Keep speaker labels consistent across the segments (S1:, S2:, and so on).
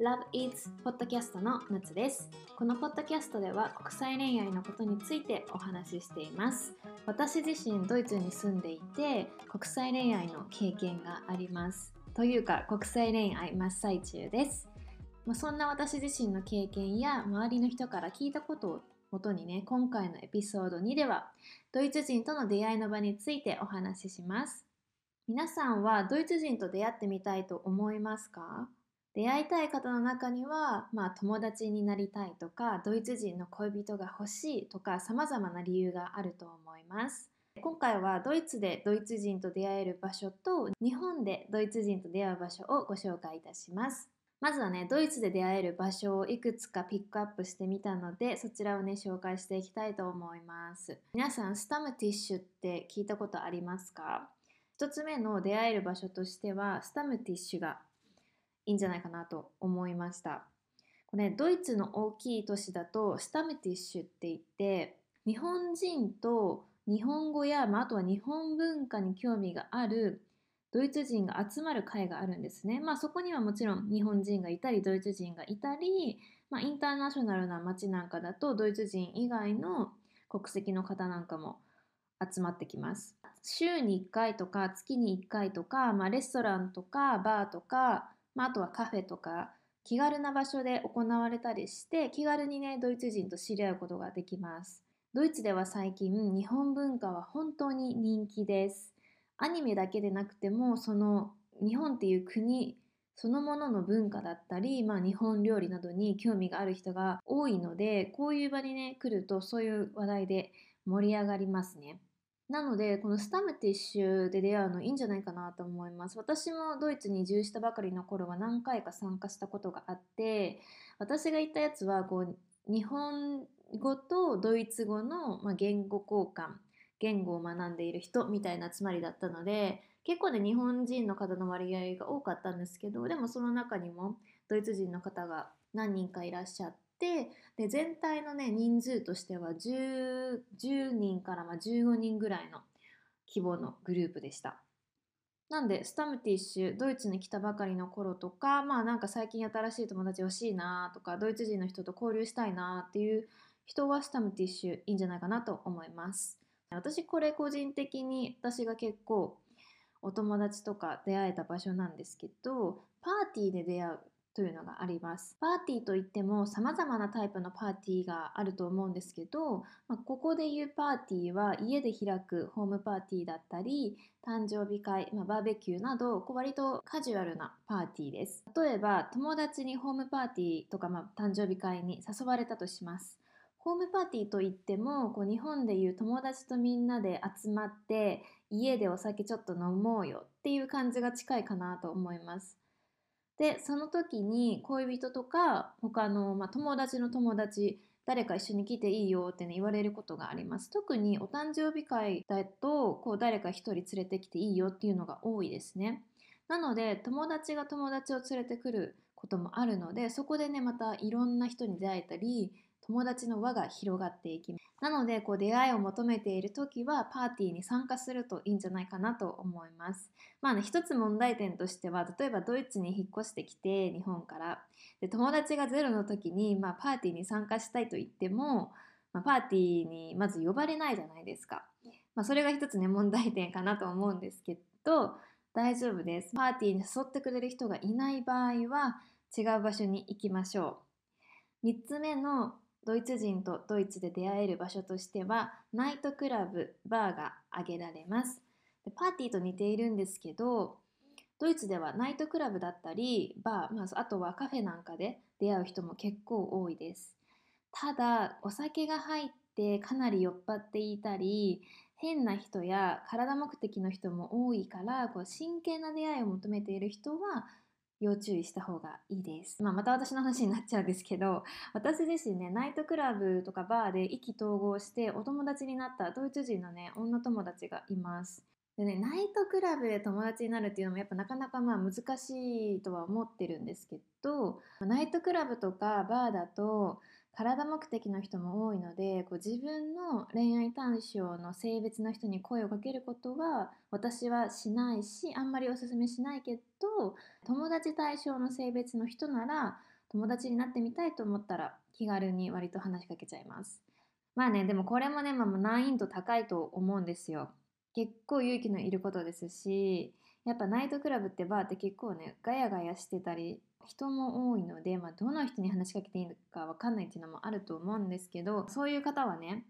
S1: Love Eats ポッドキャストの夏です。このポッドキャストでは国際恋愛のことについてお話ししています。私自身ドイツに住んでいて国際恋愛の経験があります。というか国際恋愛真っ最中です。まあ、そんな私自身の経験や周りの人から聞いたことをもとにね今回のエピソード2ではドイツ人との出会いの場についてお話しします。皆さんはドイツ人と出会ってみたいと思いますか？出会いたい方の中には、まあ、友達になりたいとかドイツ人の恋人が欲しいとかさまざまな理由があると思います。今回はドイツでドイツ人と出会える場所と日本でドイツ人と出会う場所をご紹介いたします。まずはね、ドイツで出会える場所をいくつかピックアップしてみたので、そちらをね、紹介していきたいと思います。皆さん、スタムティッシュって聞いたことありますか？一つ目の出会える場所としては、スタムティッシュがいいんじゃないかなと思いました。これ、ドイツの大きい都市だと、スタムティッシュって言って、日本人と日本語や、まあ、あとは日本文化に興味があるドイツ人が集まる会があるんですね。まあそこにはもちろん日本人がいたりドイツ人がいたり、まあ、インターナショナルな街なんかだとドイツ人以外の国籍の方なんかも集まってきます。週に1回とか月に1回とか、まあ、レストランとかバーとか、まあ、あとはカフェとか気軽な場所で行われたりして気軽にねドイツ人と知り合うことができます。ドイツでは最近日本文化は本当に人気です。アニメだけでなくてもその日本っていう国そのものの文化だったり、まあ、日本料理などに興味がある人が多いのでこういう場にね来るとそういう話題で盛り上がりますね。なのでこのスタムティッシュで出会うのいいんじゃないかなと思います。私もドイツに移住したばかりの頃は何回か参加したことがあって私が言ったやつはこう日本語とドイツ語の、まあ、言語交換言語を学んでいる人みたいな集まりだったので結構ね日本人の方の割合が多かったんですけどでもその中にもドイツ人の方が何人かいらっしゃってで全体のね人数としては 10, 10人からま15人ぐらいの規模のグループでした。なんでスタムティッシュドイツに来たばかりの頃とかまあなんか最近新しい友達欲しいなとかドイツ人の人と交流したいなっていう人はスタムティッシュいいんじゃないかなと思います。私これ個人的に私が結構お友達とか出会えた場所なんですけどパーティーで出会うというのがあります。パーティーといっても様々なタイプのパーティーがあると思うんですけど、まあ、ここでいうパーティーは家で開くホームパーティーだったり、誕生日会、まあ、バーベキューなど、割とカジュアルなパーティーです。例えば、友達にホームパーティーとか、まあ、誕生日会に誘われたとします。ホームパーティーといってもこう日本でいう友達とみんなで集まって家でお酒ちょっと飲もうよっていう感じが近いかなと思います。でその時に恋人とか他の、まあ、友達の友達誰か一緒に来ていいよって、ね、言われることがあります。特にお誕生日会だとこう誰か一人連れてきていいよっていうのが多いですね。なので友達が友達を連れてくることもあるのでそこでねまたいろんな人に出会えたり友達の輪が広がっていきます。なのでこう出会いを求めている時はパーティーに参加するといいんじゃないかなと思います。まあね一つ問題点としては例えばドイツに引っ越してきて日本から。で友達がゼロの時に、まあ、パーティーに参加したいと言っても、まあ、パーティーにまず呼ばれないじゃないですか、まあ、それが一つね問題点かなと思うんですけど大丈夫です。パーティーに誘ってくれる人がいない場合は違う場所に行きましょう。3つ目のドイツ人とドイツで出会える場所としてはナイトクラブバーが挙げられます。でパーティーと似ているんですけどドイツではナイトクラブだったりバー、まあ、あとはカフェなんかで出会う人も結構多いです。ただお酒が入ってかなり酔っ払っていたり変な人や体目的の人も多いからこう真剣な出会いを求めている人は要注意した方がいいです。まあ、また私の話になっちゃうんですけど私自身ねナイトクラブとかバーで意気投合してお友達になったドイツ人のね女友達がいます。でねナイトクラブで友達になるっていうのもやっぱなかなかまあ難しいとは思ってるんですけどナイトクラブとかバーだと体目的の人も多いのでこう自分の恋愛対象の性別の人に声をかけることは私はしないしあんまりおすすめしないけど友達対象の性別の人なら友達になってみたいと思ったら気軽に割と話しかけちゃいます。まあねでもこれもね、まあ、難易度高いと思うんですよ。結構勇気のいることですしやっぱナイトクラブってバーって結構ねガヤガヤしてたり人も多いので、まあ、どの人に話しかけていいのか分かんないっていうのもあると思うんですけどそういう方はね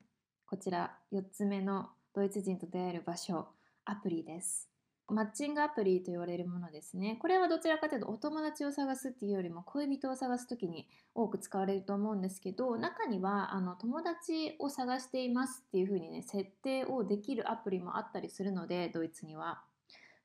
S1: こちら4つ目のドイツ人と出会える場所アプリです。マッチングアプリと言われるものですね。これはどちらかというとお友達を探すっていうよりも恋人を探す時に多く使われると思うんですけど中にはあの友達を探していますっていう風にね設定をできるアプリもあったりするのでドイツには。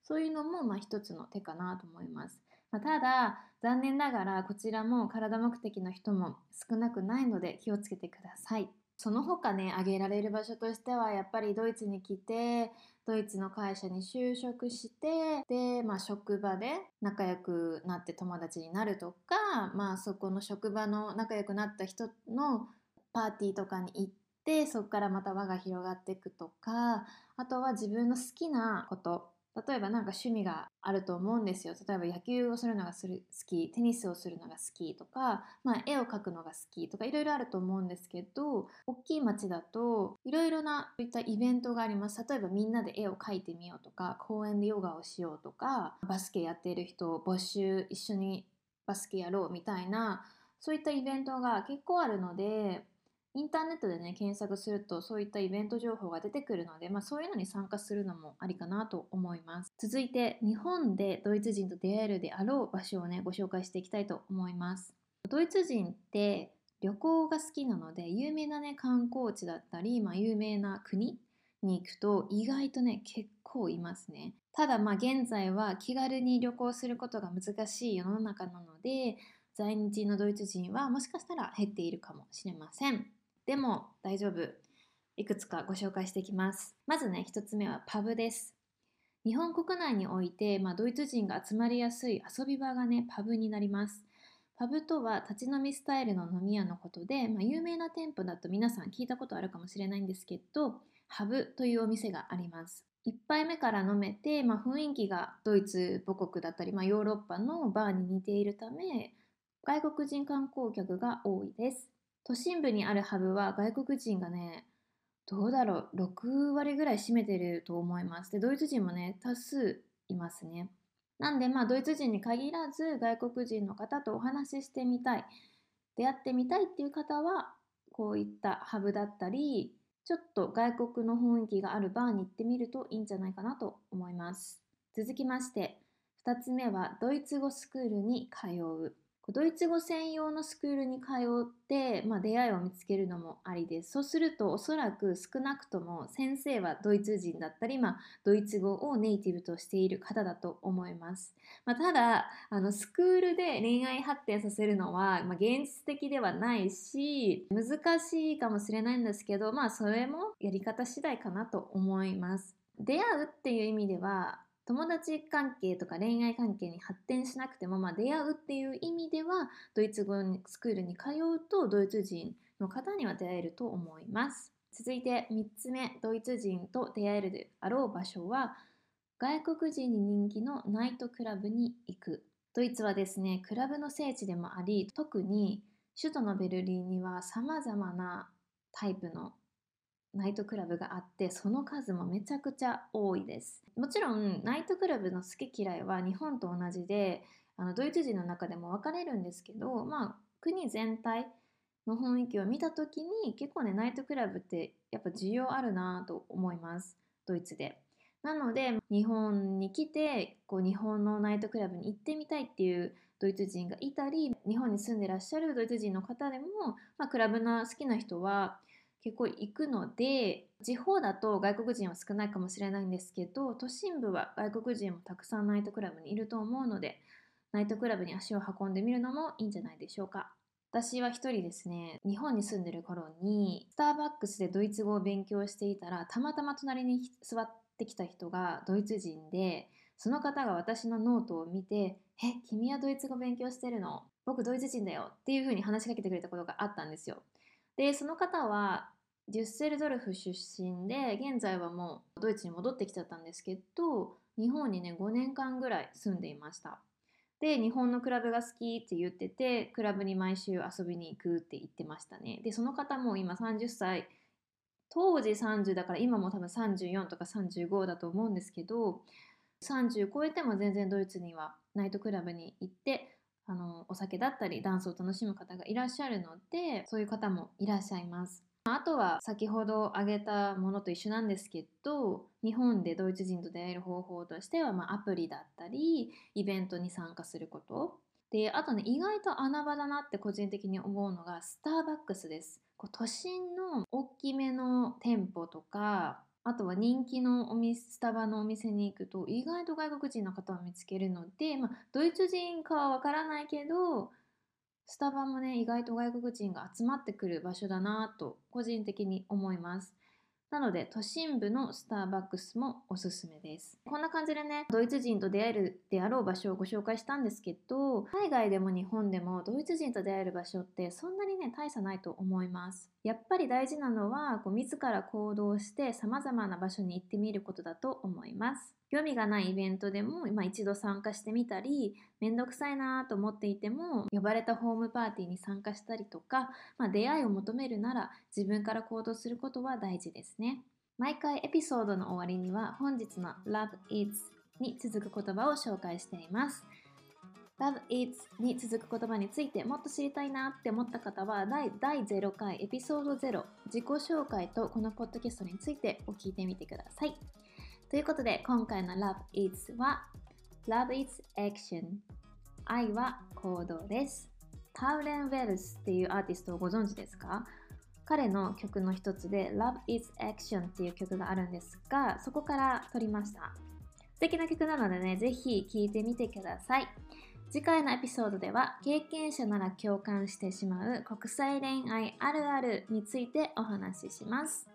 S1: そういうのもまあ一つの手かなと思います、まあ、ただ残念ながらこちらも体目的の人も少なくないので気をつけてください。その他ね挙げられる場所としてはやっぱりドイツに来てドイツの会社に就職してで、まあ、職場で仲良くなって友達になるとか、まあ、そこの職場の仲良くなった人のパーティーとかに行ってそこからまた輪が広がっていくとかあとは自分の好きなこと例えばなんか趣味があると思うんですよ。例えば野球をするのが好きテニスをするのが好きとか、まあ、絵を描くのが好きとかいろいろあると思うんですけど大きい町だといろいろなそういったイベントがあります。例えばみんなで絵を描いてみようとか公園でヨガをしようとかバスケやっている人を募集一緒にバスケやろうみたいなそういったイベントが結構あるのでインターネットでね検索するとそういったイベント情報が出てくるので、まあ、そういうのに参加するのもありかなと思います。続いて日本でドイツ人と出会えるであろう場所をねご紹介していきたいと思います。ドイツ人って旅行が好きなので有名なね観光地だったり、まあ、有名な国に行くと意外とね結構いますね。ただまあ現在は気軽に旅行することが難しい世の中なので在日のドイツ人はもしかしたら減っているかもしれません。でも大丈夫。いくつかご紹介していきます。まずね、1つ目はパブです。日本国内において、まあ、ドイツ人が集まりやすい遊び場がね、パブになります。パブとは立ち飲みスタイルの飲み屋のことで、まあ、有名な店舗だと皆さん聞いたことあるかもしれないんですけど、ハブというお店があります。1杯目から飲めて、まあ、雰囲気がドイツ母国だったり、まあ、ヨーロッパのバーに似ているため外国人観光客が多いです。都心部にあるハブは外国人がね、どうだろう、6割ぐらい占めてると思います。で、ドイツ人もね、多数いますね。なんで、まあ、ドイツ人に限らず、外国人の方とお話ししてみたい、出会ってみたいっていう方は、こういったハブだったり、ちょっと外国の雰囲気があるバーに行ってみるといいんじゃないかなと思います。続きまして、2つ目はドイツ語スクールに通う。ドイツ語専用のスクールに通って、まあ、出会いを見つけるのもありです。そうするとおそらく少なくとも先生はドイツ人だったり、まあ、ドイツ語をネイティブとしている方だと思います。まあ、ただあのスクールで恋愛発展させるのは、ま、現実的ではないし難しいかもしれないんですけど、まあ、それもやり方次第かなと思います。出会うっていう意味では友達関係とか恋愛関係に発展しなくても、まあ、出会うっていう意味ではドイツ語スクールに通うとドイツ人の方には出会えると思います。続いて3つ目ドイツ人と出会えるであろう場所は外国人に人気のナイトクラブに行く。ドイツはですねクラブの聖地でもあり特に首都のベルリンには様々なタイプのナイトクラブがあってその数もめちゃくちゃ多いです。もちろんナイトクラブの好き嫌いは日本と同じであのドイツ人の中でも分かれるんですけどまあ国全体の雰囲気を見た時に結構ねナイトクラブってやっぱ需要あるなと思います。ドイツで。なので日本に来てこう日本のナイトクラブに行ってみたいっていうドイツ人がいたり日本に住んでらっしゃるドイツ人の方でも、まあ、クラブの好きな人は結構行くので地方だと外国人は少ないかもしれないんですけど都心部は外国人もたくさんナイトクラブにいると思うのでナイトクラブに足を運んでみるのもいいんじゃないでしょうか。私は一人ですね。日本に住んでる頃にスターバックスでドイツ語を勉強していたらたまたま隣に座ってきた人がドイツ人でその方が私のノートを見て「え君はドイツ語勉強してるの？僕ドイツ人だよ」っていう風に話しかけてくれたことがあったんですよ。でその方はデュッセルドルフ出身で現在はもうドイツに戻ってきちゃったんですけど日本にね5年間ぐらい住んでいました。で日本のクラブが好きって言っててクラブに毎週遊びに行くって言ってましたね。でその方も今30歳当時30だから今も多分34とか35だと思うんですけど30超えても全然ドイツにはナイトクラブに行ってあのお酒だったりダンスを楽しむ方がいらっしゃるのでそういう方もいらっしゃいます。あとは先ほど挙げたものと一緒なんですけど日本でドイツ人と出会える方法としては、まあ、アプリだったりイベントに参加すること。であとね意外と穴場だなって個人的に思うのがスターバックスです。こう都心の大きめの店舗とかあとは人気のお店スタバのお店に行くと意外と外国人の方を見つけるので、まあ、ドイツ人かはわからないけどスタバもね意外と外国人が集まってくる場所だなと個人的に思います。なので都心部のスターバックスもおすすめです。こんな感じでねドイツ人と出会えるであろう場所をご紹介したんですけど海外でも日本でもドイツ人と出会える場所ってそんなにね大差ないと思います。やっぱり大事なのはこう自ら行動して様々な場所に行ってみることだと思います。興味がないイベントでも、まあ、一度参加してみたりめんどくさいなと思っていても呼ばれたホームパーティーに参加したりとか、まあ、出会いを求めるなら自分から行動することは大事ですね毎回エピソードの終わりには本日の Love Eats に続く言葉を紹介しています Love Eats に続く言葉についてもっと知りたいなって思った方は第第0回エピソード0自己紹介とこのポッドキャストについてお聞いてみてください。ということで今回の Love Eats は Love Eats Action 愛は行動です。タウレン・ウェルスっていうアーティストをご存知ですか？彼の曲の一つで Love is Action っていう曲があるんですがそこから取りました。素敵な曲なのでねぜひ聴いてみてください。次回のエピソードでは経験者なら共感してしまう国際恋愛あるあるについてお話しします。